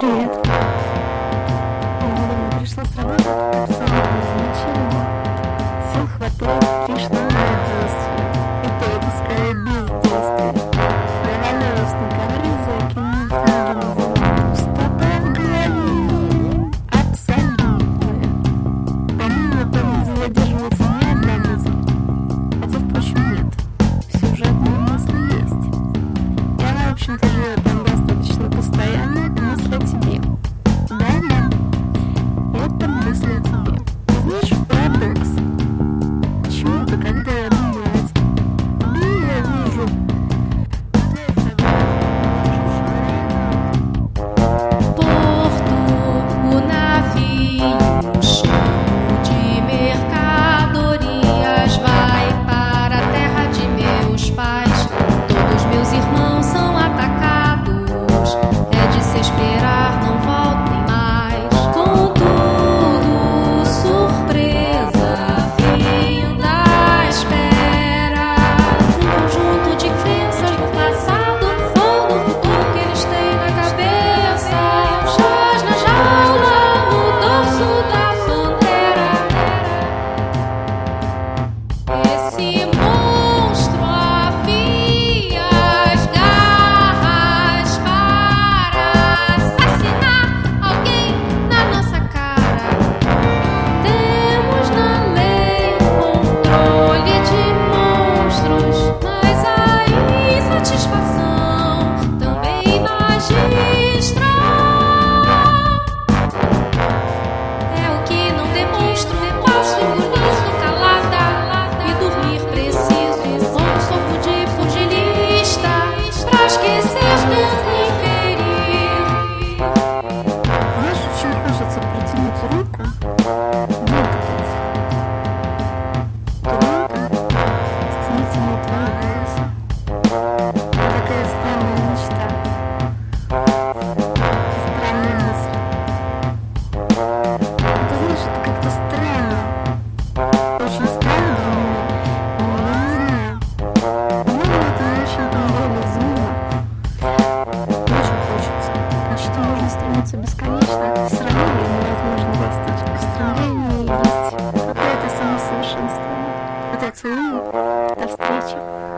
Привет. Я пришла с работы, персональное назначение. Сил хватает, пришла на действие. Это я пускаю бездействие. Проваливаюсь на ковре. Пустота в голове абсолютная. Помимо памяти задерживается не одна мысль. Хотя, впрочем, нет. Все же есть. И она, в общем-то, живет там достаточно постоянно. esperar, não vai. тебя целую. До встречи.